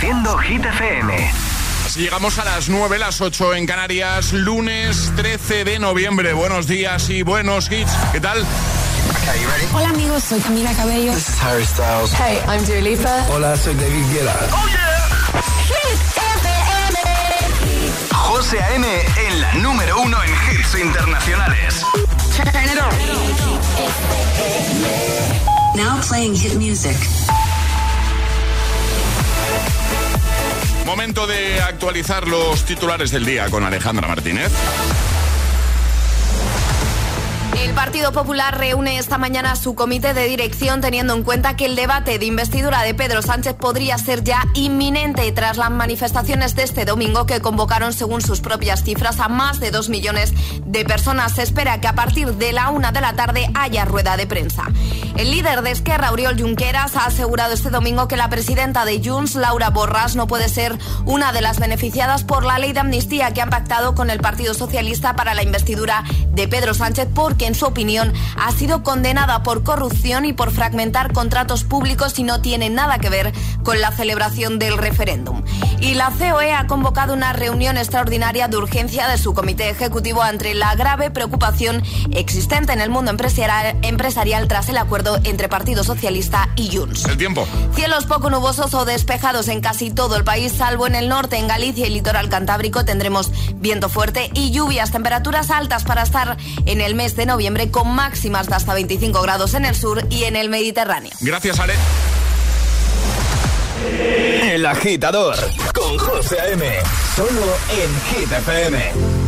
Reproduciendo Hit FM. Así llegamos a las 9, las 8 en Canarias, lunes 13 de noviembre. Buenos días y buenos hits. ¿Qué tal? Hola amigos, soy Camila Cabello. This is Harry Styles. Hey, I'm Dua Lipa. Hola, soy David Guetta. Oh yeah. Hit FM. José A.M. en la número uno en hits internacionales. Turn it on. Now playing hit music. Momento de actualizar los titulares del día con Alejandra Martínez. El Partido Popular reúne esta mañana su comité de dirección teniendo en cuenta que el debate de investidura de Pedro Sánchez podría ser ya inminente tras las manifestaciones de este domingo que convocaron, según sus propias cifras, a más de dos millones de personas. Se espera que a partir de la una de la tarde haya rueda de prensa. El líder de Esquerra, Oriol Junqueras, ha asegurado este domingo que la presidenta de Junts, Laura Borras, no puede ser una de las beneficiadas por la ley de amnistía que han pactado con el Partido Socialista para la investidura de Pedro Sánchez porque en su opinión, ha sido condenada por corrupción y por fragmentar contratos públicos y no tiene nada que ver con la celebración del referéndum. Y la COE ha convocado una reunión extraordinaria de urgencia de su comité ejecutivo ante la grave preocupación existente en el mundo empresarial, empresarial tras el acuerdo entre Partido Socialista y Junts. El tiempo. Cielos poco nubosos o despejados en casi todo el país, salvo en el norte, en Galicia y litoral cantábrico tendremos viento fuerte y lluvias, temperaturas altas para estar en el mes de noviembre noviembre con máximas de hasta 25 grados en el sur y en el Mediterráneo. Gracias, Ale. El agitador con José M. Solo en Hit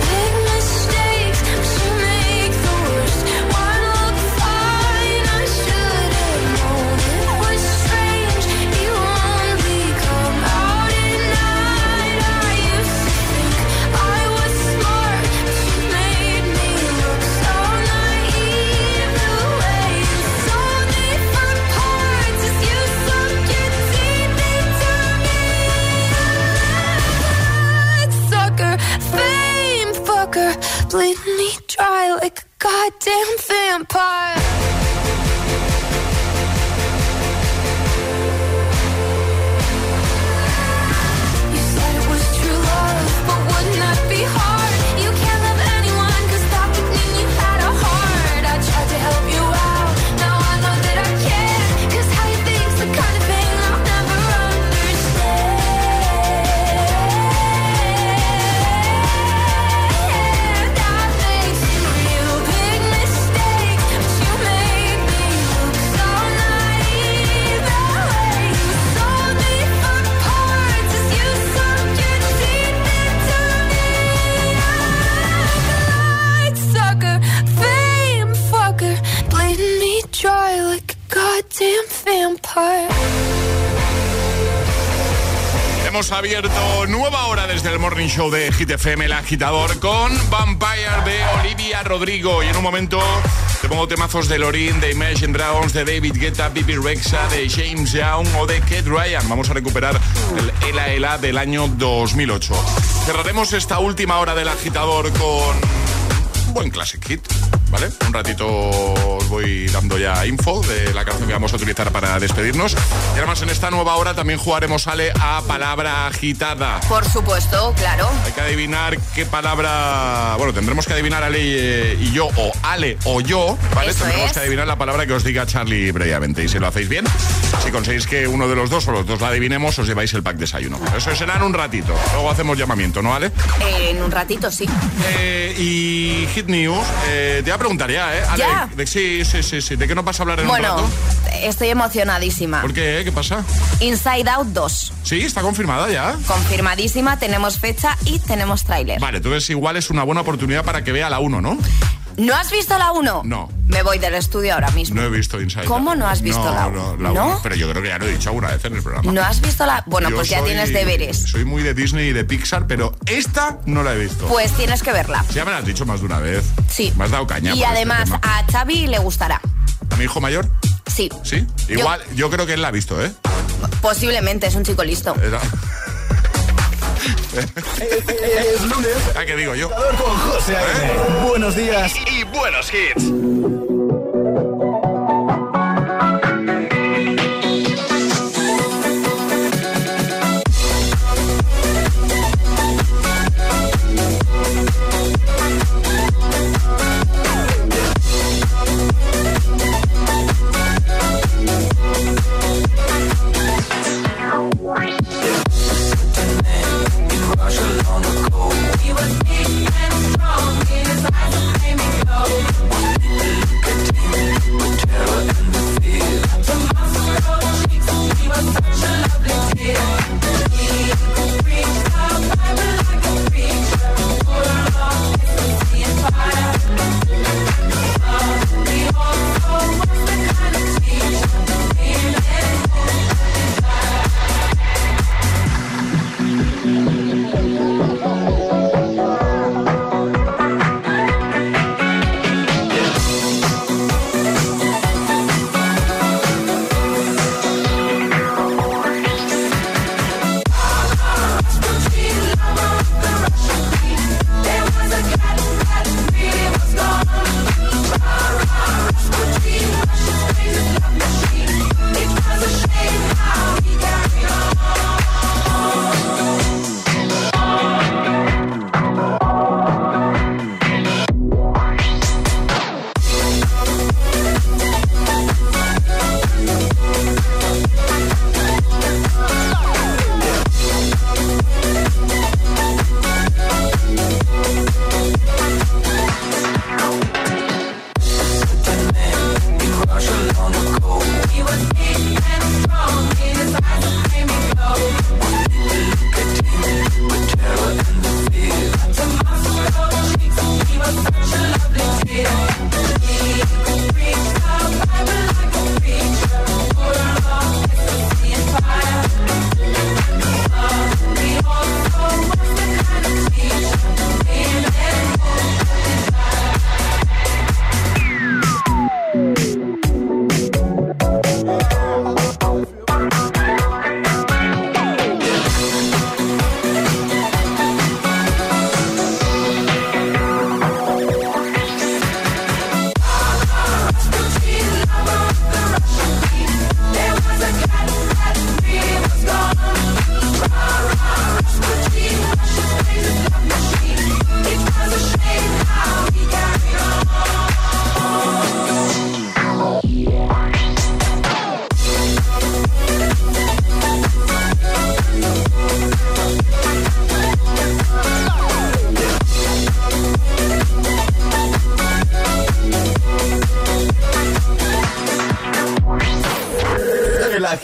Show de Hit el agitador, con Vampire de Olivia Rodrigo. Y en un momento te pongo temazos de Lorin, de Imagine Dragons, de David Guetta, Bibi Rexa, de James Young o de Kate Ryan. Vamos a recuperar el Ela Ela del año 2008. Cerraremos esta última hora del agitador con un buen classic hit. ¿vale? Un ratito os voy dando ya info de la canción que vamos a utilizar para despedirnos. Y además en esta nueva hora también jugaremos, Ale, a palabra agitada. Por supuesto, claro. Hay que adivinar qué palabra... Bueno, tendremos que adivinar Ale y yo, o Ale o yo, ¿vale? tendremos que adivinar la palabra que os diga Charlie previamente. Y si lo hacéis bien, si conseguís que uno de los dos o los dos la adivinemos, os lleváis el pack desayuno. Eso será en un ratito. Luego hacemos llamamiento, ¿no, Ale? en un ratito, sí. Eh, y Hit News, eh, te ¿eh? ¿Ya? sí, sí, sí, sí. ¿De qué nos vas a hablar en bueno, un rato? estoy emocionadísima. ¿Por qué? ¿Qué pasa? Inside Out 2. Sí, está confirmada ya. Confirmadísima, tenemos fecha y tenemos tráiler. Vale, entonces igual es una buena oportunidad para que vea la 1, ¿no? ¿No has visto la 1? No. Me voy del estudio ahora mismo. No he visto Inside ¿Cómo no has visto la 1? No, no, Pero yo creo que ya lo he dicho alguna vez en el programa. ¿No has visto la...? Bueno, pues ya tienes deberes. Soy muy de Disney y de Pixar, pero esta no la he visto. Pues tienes que verla. Ya me la has dicho más de una vez. Sí. Me has dado caña. Y este además a Xavi le gustará. ¿A mi hijo mayor? Sí. ¿Sí? Igual, yo, creo que él la ha visto, ¿eh? Posiblemente, es un chico listo. Es lunes. ¿A qué digo yo? Con José ¿Eh? Buenos días y buenos hits.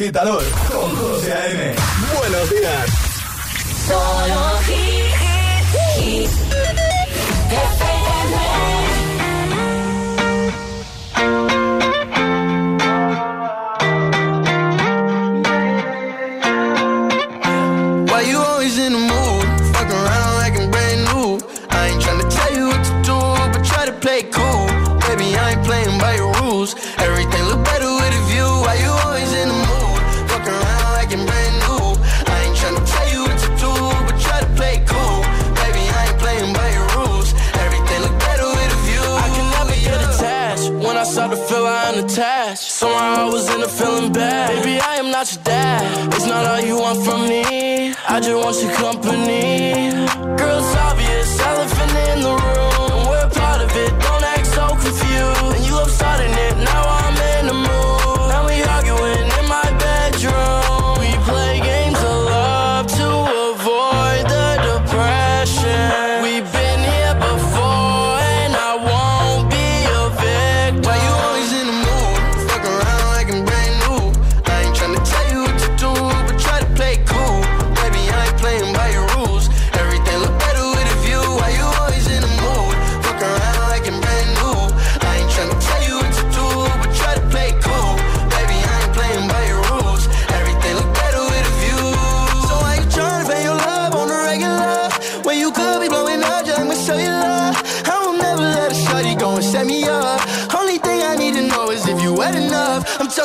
Agitador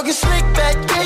talking slick back in.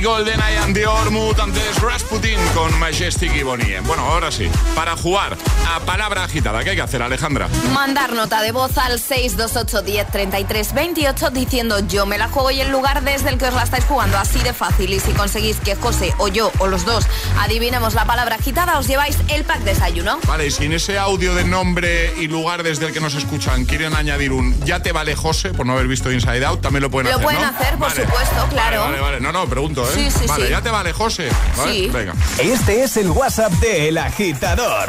City, GoldenEye and the Ormut, antes Rasputin con Majestic y Bonnie. Bueno, ahora sí, para jugar a palabra agitada. ¿Qué hay que hacer, Alejandra? Mandar nota de voz al 628-1033-28 diciendo yo me la juego y el lugar desde el que os la estáis jugando. Así de fácil. Y si conseguís que José o yo o los dos adivinemos la palabra agitada, os lleváis el pack de desayuno. Vale, y si en ese audio de nombre y lugar desde el que nos escuchan quieren añadir un ya te vale José por no haber visto Inside Out, también lo pueden hacer. Lo pueden hacer, por supuesto, claro. Vale, vale, No, no, pregunto, ¿eh? Sí, sí, vale, sí. ya te vale José. Sí. Venga. Este es el WhatsApp de El Agitador.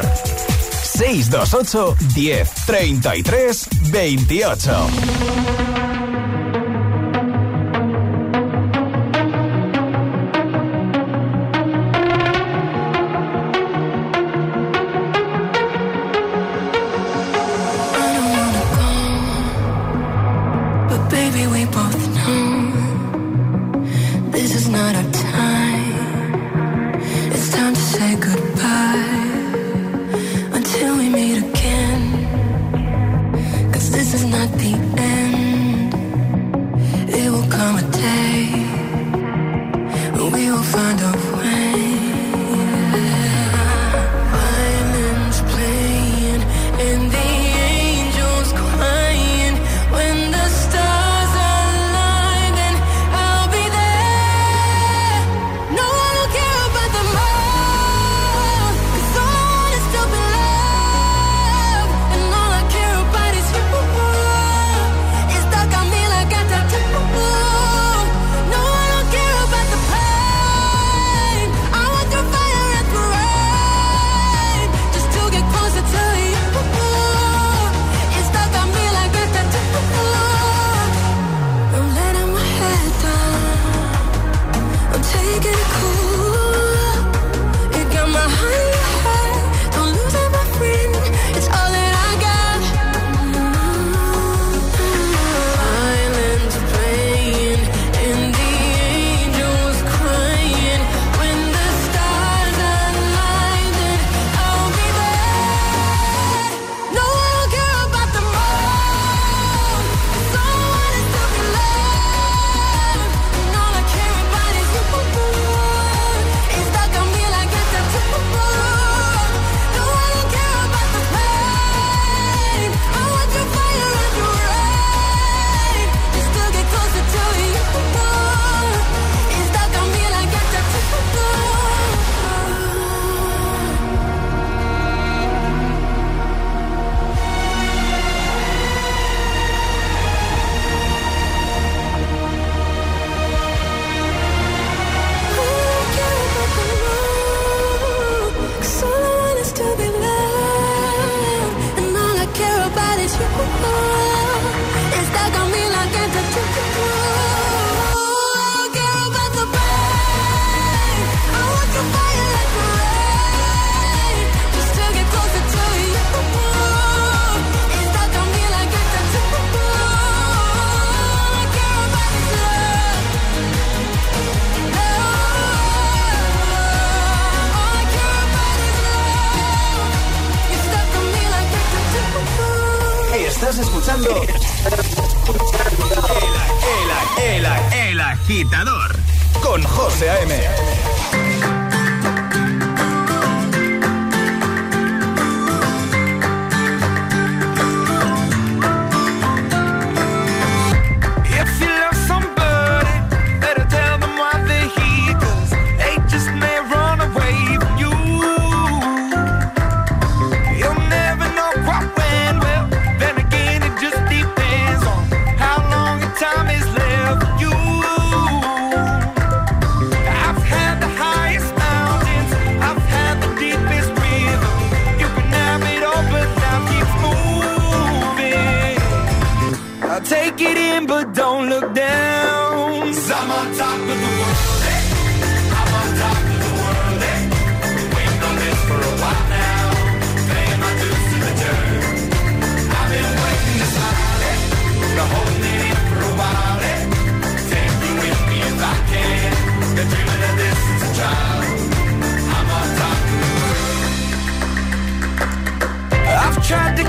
628 10 33 28.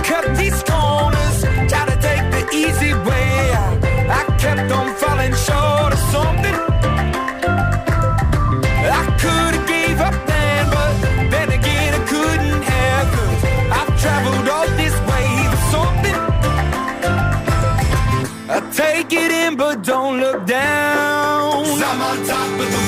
Cut these corners, try to take the easy way. I kept on falling short of something. I could have gave up then, but then again I couldn't have. Cause I've traveled all this way for something. I take it in, but don't look down. i I'm on top of the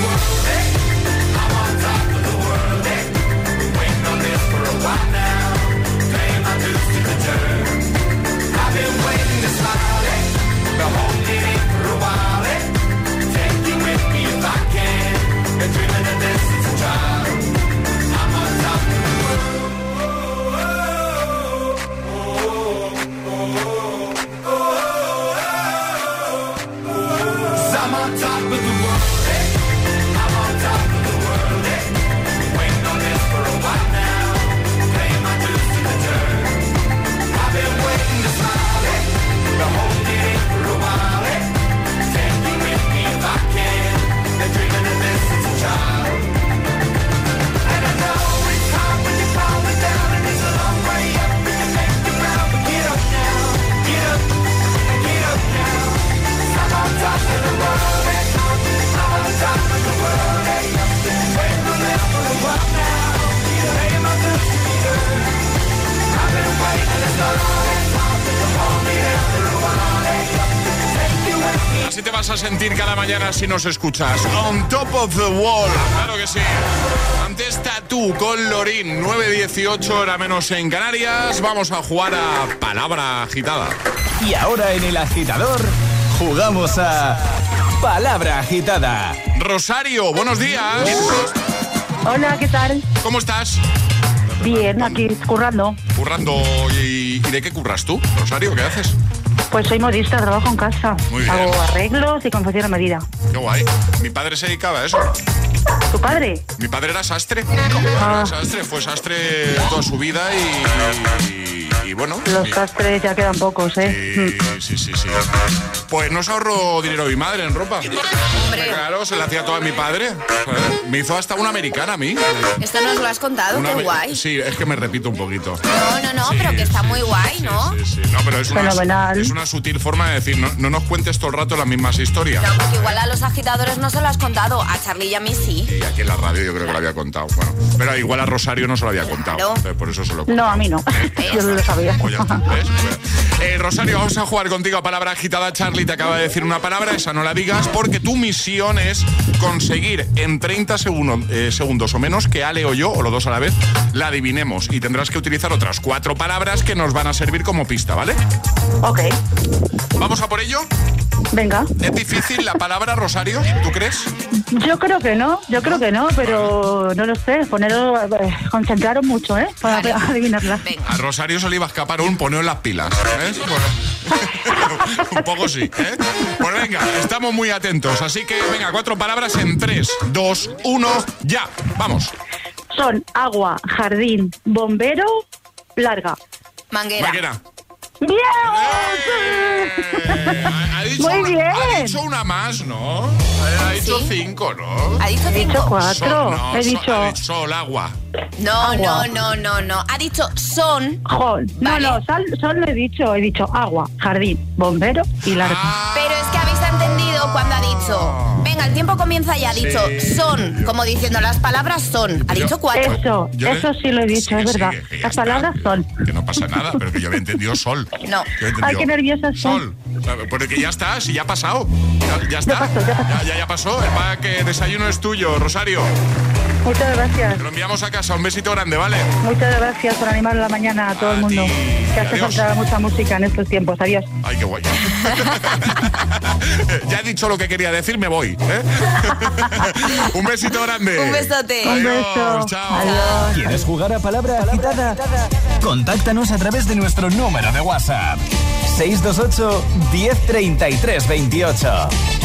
Así te vas a sentir cada mañana si nos escuchas. On top of the wall. Claro que sí. Antes tú con Lorín. 9.18 hora menos en Canarias. Vamos a jugar a palabra agitada. Y ahora en el agitador jugamos a Palabra Agitada. Rosario, buenos días. Hola, ¿qué tal? ¿Cómo estás? Bien, aquí currando. Currando. ¿Y, y de qué curras tú, Rosario? ¿Qué haces? Pues soy modista, trabajo en casa. Muy bien. Hago arreglos y confección a medida. Qué guay. Mi padre se dedicaba a eso. ¿Tu padre? Mi padre era sastre. Ah. Era sastre, fue sastre toda su vida y, y- bueno. Los sastres ya quedan pocos, ¿eh? Sí, sí, sí, sí. Pues no se ahorró dinero mi madre en ropa. Claro, se la hacía toda mi padre. ¿sabes? Me hizo hasta una americana a mí. Esto nos lo has contado, Una qué guay. Sí, es que me repito un poquito. No, no, no, Sí, pero que está sí, muy guay, ¿no? Sí, sí, no, pero es una, Fenomenal. es una sutil forma de decir, no, no nos cuentes todo el rato las mismas historias. No, porque igual a los agitadores no se lo has contado, a Charlie y a mí sí. Y aquí en la radio yo creo que lo había contado. Bueno, pero igual a Rosario no se lo había contado. Claro. entonces por eso se lo he No, a mí no. ¿Eh? Yo no lo sabía. Pues ya está, ¿ves? Eh, Rosario, vamos a jugar contigo a palabra agitada. Charlie te acaba de decir una palabra, esa no la digas, porque tu misión es conseguir en 30 segundos, eh, segundos o menos que Ale o yo, o los dos a la vez, la adivinemos. Y tendrás que utilizar otras cuatro palabras que nos van a servir como pista, ¿vale? Ok, ¿Vamos a por ello? Venga. ¿Es difícil la palabra, Rosario? ¿Tú crees? Yo creo que no, yo creo que no, pero no lo sé. Poneros, eh, concentraros mucho, ¿eh? Para Vale. adivinarla. Venga. A Rosario se le iba a escapar un poneo en las pilas. un poco sí. ¿eh? Pues venga, estamos muy atentos. Así que venga, cuatro palabras en 3, 2, 1, ya. Vamos. Son agua, jardín, bombero, larga. Manguera. Maquena. ¡Bien! Eh, ha, ha dicho Muy una, bien. ha dicho una más, ¿no? Ha, ha dicho Sí. cinco, ¿no? ¿Ha dicho He dicho cinco? cuatro. Sol, no, He dicho... ha dicho sol, agua. No, Agua. no, no, no, no. Ha dicho son. Jol. No, Vale. no, sol, sol no he dicho, he dicho agua, jardín, bombero y larga. Ah, Pero cuando ha dicho, venga, el tiempo comienza y ha dicho son, como diciendo las palabras son. Ha dicho cuatro. Eso, Yo le- eso sí lo he dicho, Sí, es sí, verdad. ya Las está, palabras son. Que no pasa nada, pero que yo había entendido sol. No. Yo entendido Ay, qué nerviosa. Sol. Porque ya está, si ya ha pasado. Ya, ya está. pasó, ya pasó. Ya, ya, pasó. El pack que desayuno es tuyo, Rosario. Muchas gracias. Te lo enviamos a casa. Un besito grande, ¿vale? Muchas gracias por animar la mañana a todo el mundo. Que hace Adiós. falta mucha música en estos tiempos. Adiós. Ay, qué guay. ya he dicho lo que quería decir, me voy. ¿eh? Un besito grande. Un besote. Un Adiós, beso. chao. Adiós. ¿Quieres jugar a palabra agitada? Contáctanos a través de nuestro número de WhatsApp. 628 1033 28.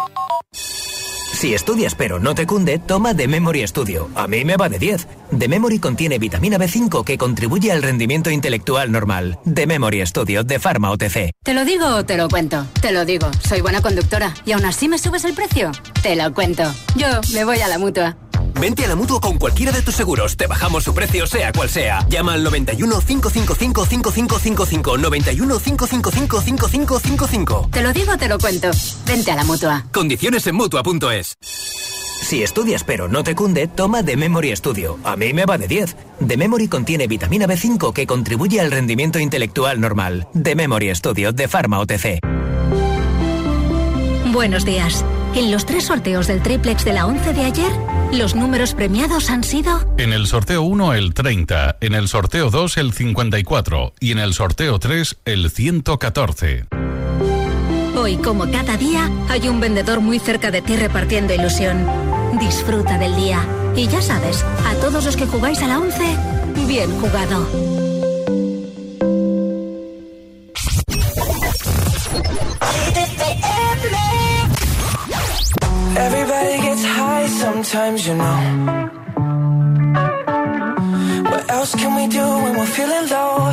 Si estudias pero no te cunde, toma The Memory Studio. A mí me va de 10. The Memory contiene vitamina B5 que contribuye al rendimiento intelectual normal. The Memory Studio de Pharma OTC. ¿Te lo digo o te lo cuento? Te lo digo, soy buena conductora. ¿Y aún así me subes el precio? Te lo cuento. Yo me voy a la mutua. Vente a la mutua con cualquiera de tus seguros. Te bajamos su precio, sea cual sea. Llama al 91 555 5555. 91 555 5555. Te lo digo o te lo cuento. Vente a la mutua. Condiciones en mutua.es. Si estudias pero no te cunde, toma The Memory Studio. A mí me va de 10. The Memory contiene vitamina B5 que contribuye al rendimiento intelectual normal. The Memory Studio de Pharma OTC. Buenos días. En los tres sorteos del triplex de la 11 de ayer, los números premiados han sido En el sorteo 1 el 30, en el sorteo 2 el 54 y en el sorteo 3 el 114. Hoy, como cada día, hay un vendedor muy cerca de ti repartiendo ilusión. Disfruta del día. Y ya sabes, a todos los que jugáis a la 11, bien jugado. Everybody gets high sometimes, you know. What else can we do when we're feeling low?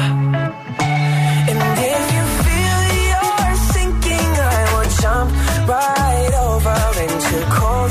And if you feel you're sinking, I will jump right over into cold,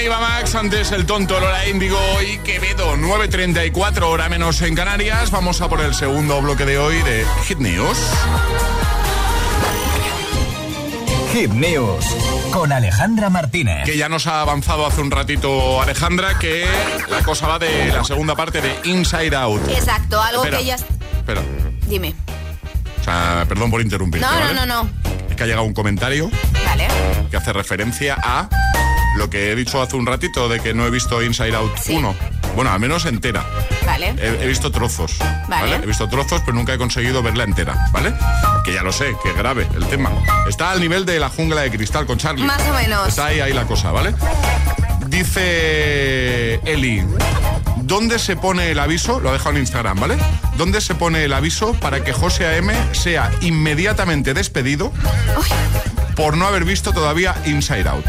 Eva Max, antes el tonto Lola Índigo y Quevedo, 9.34 hora menos en Canarias. Vamos a por el segundo bloque de hoy de Hit News. Hit News con Alejandra Martínez. Que ya nos ha avanzado hace un ratito Alejandra que la cosa va de la segunda parte de Inside Out. Exacto, algo Espera, que ya... Espera, Dime. o sea, perdón por interrumpirte, No, no, no, no. Es que ha llegado un comentario Vale. que hace referencia a lo que he dicho hace un ratito de que no he visto Inside Out 1. Bueno, al menos entera. Vale. He, he visto trozos. Vale. He visto trozos, pero nunca he conseguido verla entera, ¿vale? Que ya lo sé, que es grave el tema. Está al nivel de la jungla de cristal con Charlie. Más o menos. Está ahí, ahí la cosa, ¿vale? Dice Eli. ¿Dónde se pone el aviso? Lo ha dejado en Instagram, ¿vale? ¿Dónde se pone el aviso para que José A.M. sea inmediatamente despedido por no haber visto todavía Inside Out?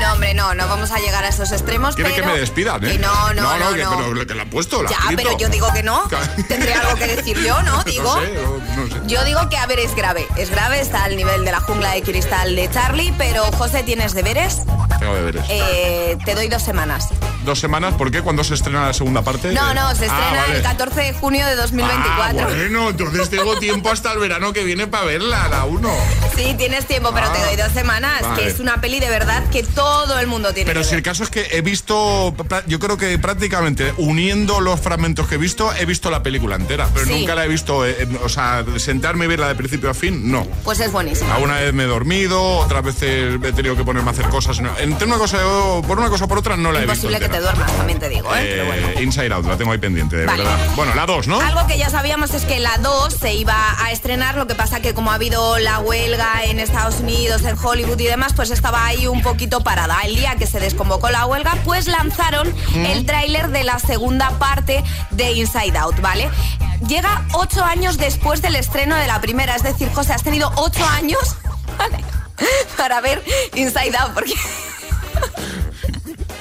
No, hombre, no, no vamos a llegar a esos extremos. Quiere pero... que me despidan, ¿eh? Que no, no, no, que, no. Pero que la ha puesto, la Ya, pero yo digo que no. Tendré algo que decir yo, ¿no? Digo. No sé, no, no sé. Yo digo que, a ver, es grave. Es grave, está al nivel de la jungla de cristal de Charlie, pero José, ¿tienes deberes? Tengo deberes. Eh, te doy dos semanas. Dos semanas, ¿por qué? ¿Cuándo se estrena la segunda parte? No, Eh, no, se ah, estrena vale. el 14 de junio de 2024. Ah, bueno, entonces tengo tiempo hasta el verano que viene para verla, la 1. Sí, tienes tiempo, pero te Ah, doy dos semanas, vale. que es una peli de verdad que todo el mundo tiene Pero que si ver. el caso es que he visto, yo creo que prácticamente uniendo los fragmentos que he visto, he visto la película entera, pero Sí. nunca la he visto, eh, o sea, sentarme y verla de principio a fin, no. Pues es buenísimo. Alguna vez me he dormido, otras veces he tenido que ponerme a hacer cosas. Entre una cosa por una cosa o por otra no la he visto. que te duermas, también te digo, ¿eh? Pero bueno. Eh, Inside Out, la tengo ahí pendiente, de Vale. verdad. Bueno, la 2, ¿no? Algo que ya sabíamos es que la 2 se iba a estrenar, lo que pasa que como ha habido la huelga en Estados Unidos, en Hollywood y demás, pues estaba ahí un poquito parada. El día que se desconvocó la huelga, pues lanzaron el tráiler de la segunda parte de Inside Out, ¿vale? Llega ocho años después del estreno de la primera, es decir, José, has tenido ocho años para ver Inside Out, porque...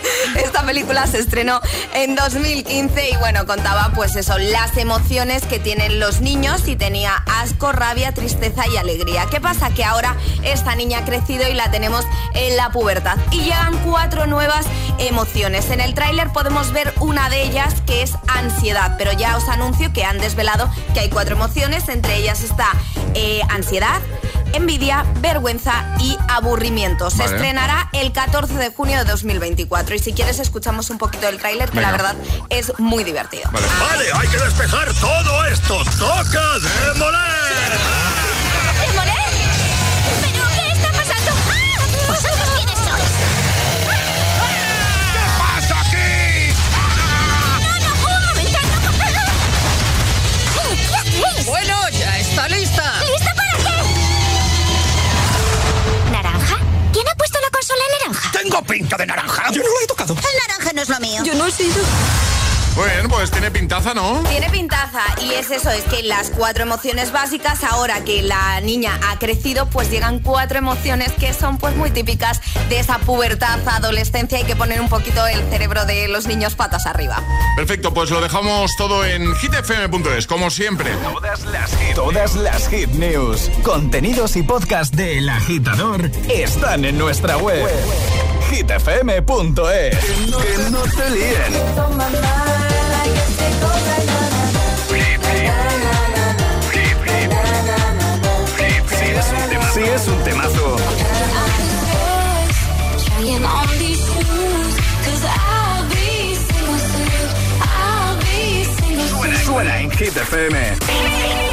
Esta película se estrenó en 2015 y bueno, contaba pues eso, las emociones que tienen los niños y tenía asco, rabia, tristeza y alegría. ¿Qué pasa? Que ahora esta niña ha crecido y la tenemos en la pubertad. Y llegan cuatro nuevas emociones. En el tráiler podemos ver una de ellas que es ansiedad, pero ya os anuncio que han desvelado que hay cuatro emociones, entre ellas está eh, ansiedad, envidia, vergüenza y aburrimiento. Se Vale. estrenará el 14 de junio de 2024 y si quieres escuchamos un poquito del tráiler que la verdad es muy divertido. Vale, hay que despejar todo esto. ¡Toca demoler! ¿Demoler? Tengo pinta de naranja. Yo no lo he tocado. El naranja no es lo mío. Yo no he sido. Muy bien, pues tiene pintaza, ¿no? Tiene pintaza y es eso, es que las cuatro emociones básicas, ahora que la niña ha crecido, pues llegan cuatro emociones que son pues muy típicas de esa pubertad, adolescencia y que ponen un poquito el cerebro de los niños patas arriba. Perfecto, pues lo dejamos todo en hitfm.es, como siempre. Todas las hit, todas las hit news, contenidos y podcast del agitador están en nuestra web. hitfm.es. Que no te líen. Si es un tema- si es un temazo. Suena en Hit FM.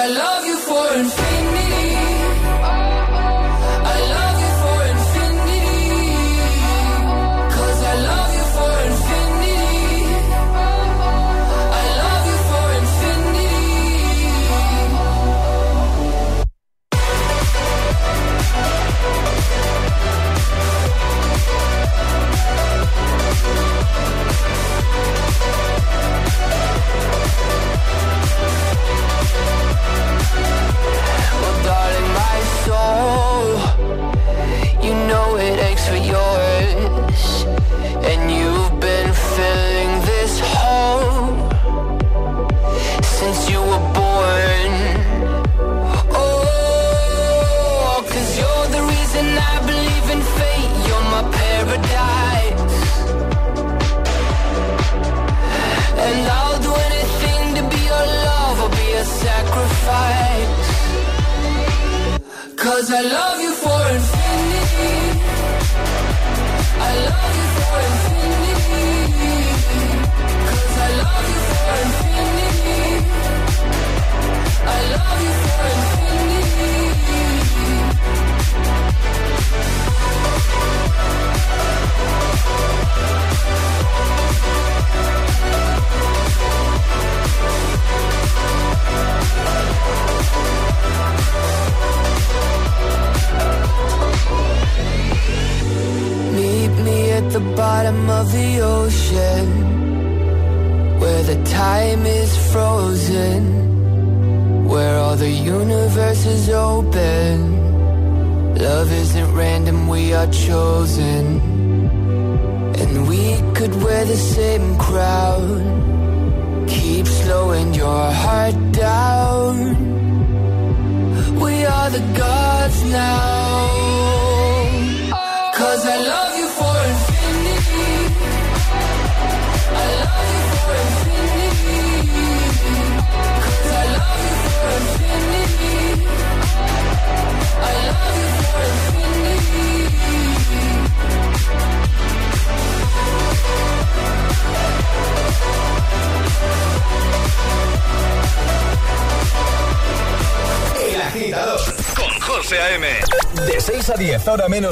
Cause I love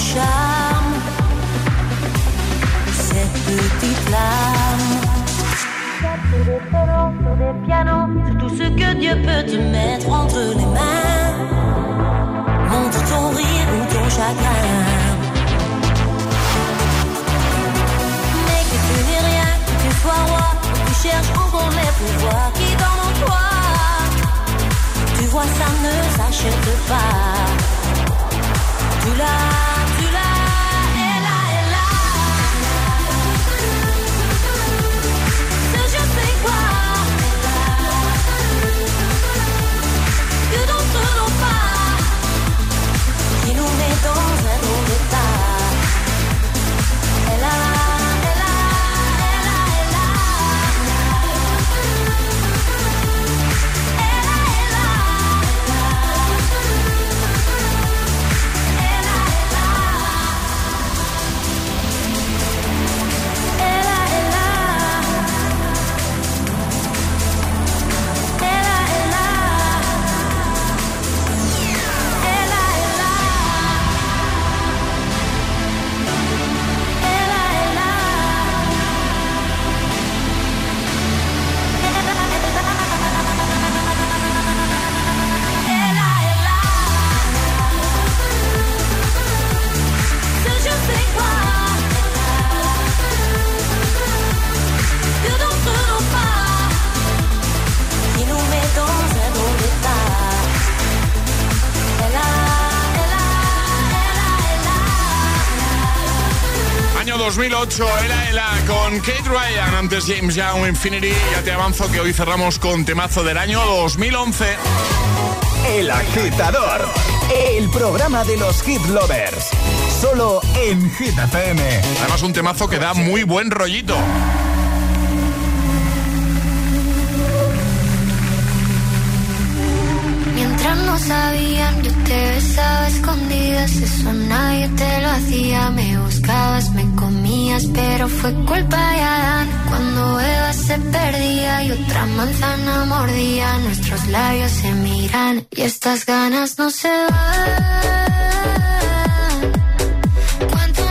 Charme. Cette petite flamme. Des pianos, sur tout ce que Dieu peut te mettre entre les mains. Montre ton rire ou ton chagrin. Mais que tu n'es rien, que tu sois roi, que tu cherches encore les pouvoirs qui dorment en toi. Tu vois, ça ne s'achète pas. Tu l'as, 2008, Ela Ela con Kate Ryan, antes James Young, Infinity. Ya te avanzo que hoy cerramos con temazo del año 2011. El agitador. El programa de los hit lovers. Solo en Hit FM. Además, un temazo que da muy buen rollito. Mientras no sabían, yo te besaba a escondidas. Eso nadie te lo hacía. Me me comías, pero fue culpa de Adán. Cuando Eva se perdía y otra manzana mordía, nuestros labios se miran y estas ganas no se van. Cuanto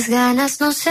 las ganas no se.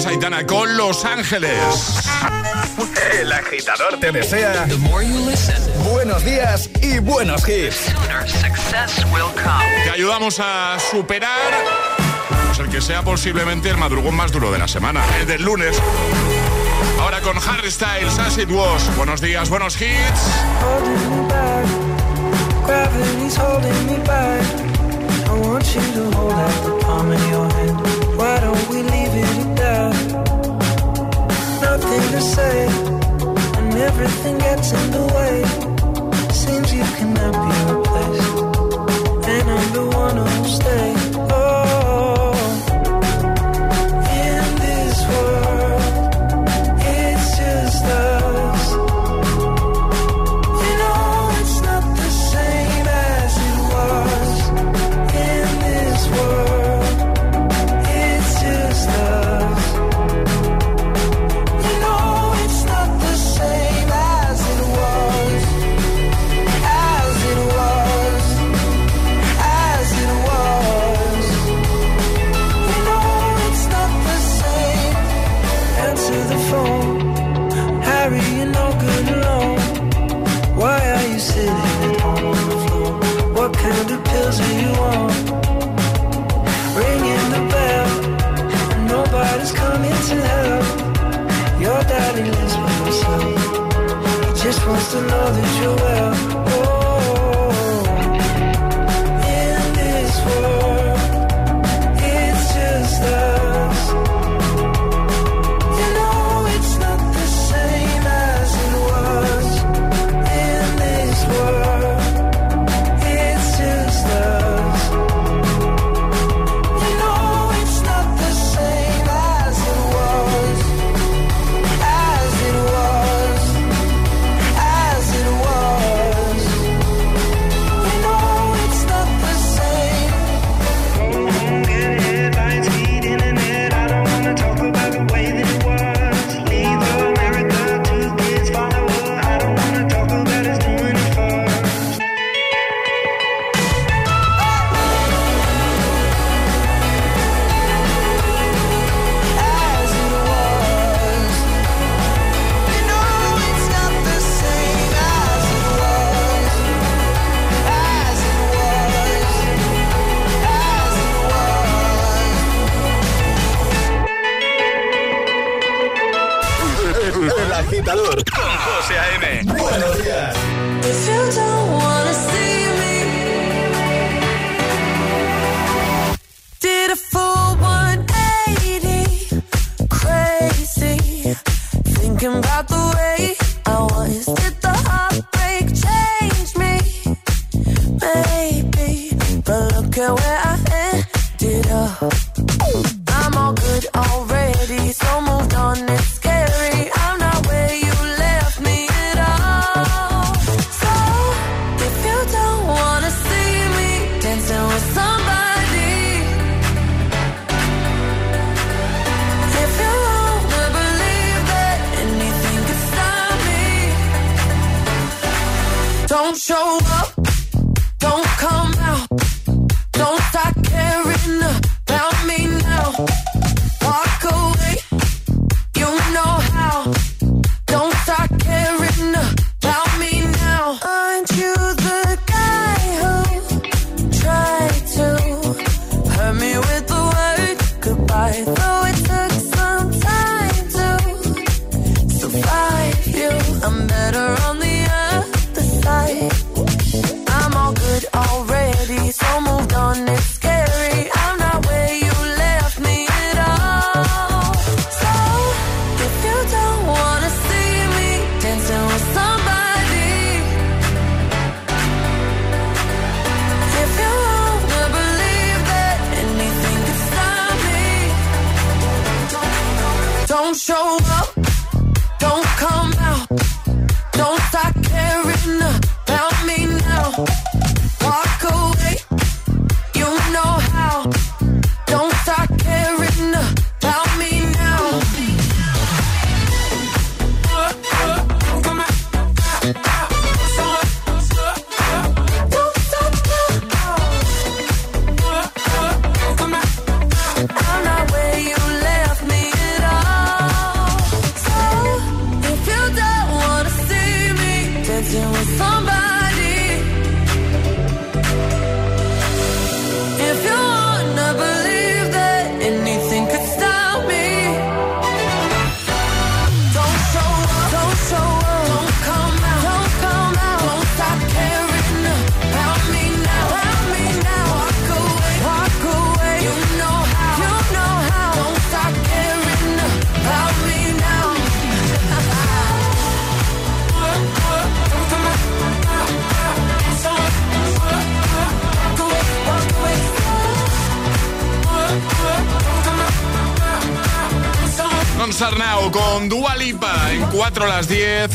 es Aitana con Los Ángeles. El agitador te desea buenos días y buenos hits. Te ayudamos a superar, pues el que sea posiblemente el madrugón más duro de la semana, el del lunes. Ahora con Harry Styles, As Buenos días, buenos hits. Why don't we leave it at that? Nothing to say, and everything gets in the way. Seems you cannot be.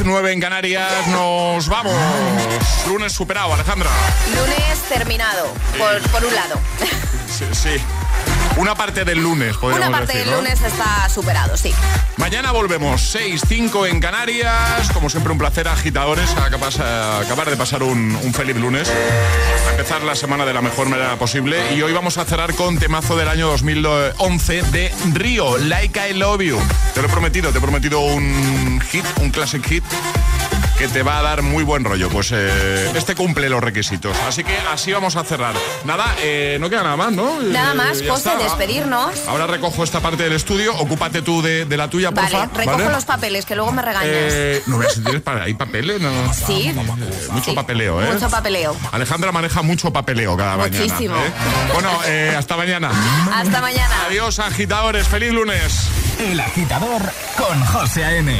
9 en Canarias. Nos vamos. Lunes superado, Alejandra. Lunes terminado, por, por un lado. Sí, sí. Una parte del lunes. Una parte del lunes está superado, sí. Mañana volvemos 6-5 en Canarias. Como siempre, un placer, agitadores, a acabar de pasar un, un feliz lunes. A empezar la semana de la mejor manera posible. Y hoy vamos a cerrar con temazo del año 2011 de Río, Like I Love You. Te lo he prometido, te he prometido un hit, un classic hit que te va a dar muy buen rollo. Pues eh, este cumple los requisitos. Así que así vamos a cerrar. Nada, eh, no queda nada más, ¿no? Nada Eh, más, ya José, despedirnos. Ahora recojo esta parte del estudio, ocúpate tú de, de la tuya, Vale, porfa. recojo ¿vale? los papeles, que luego me regañas. Eh, no veas si tienes pa- ahí papeles, no. Sí. Mucho papeleo, ¿eh? Mucho papeleo. Alejandra maneja mucho papeleo cada Muchísimo. mañana. ¿eh? Bueno, eh, hasta mañana. Hasta mañana. Adiós, agitadores. Feliz lunes. El agitador con José A.M.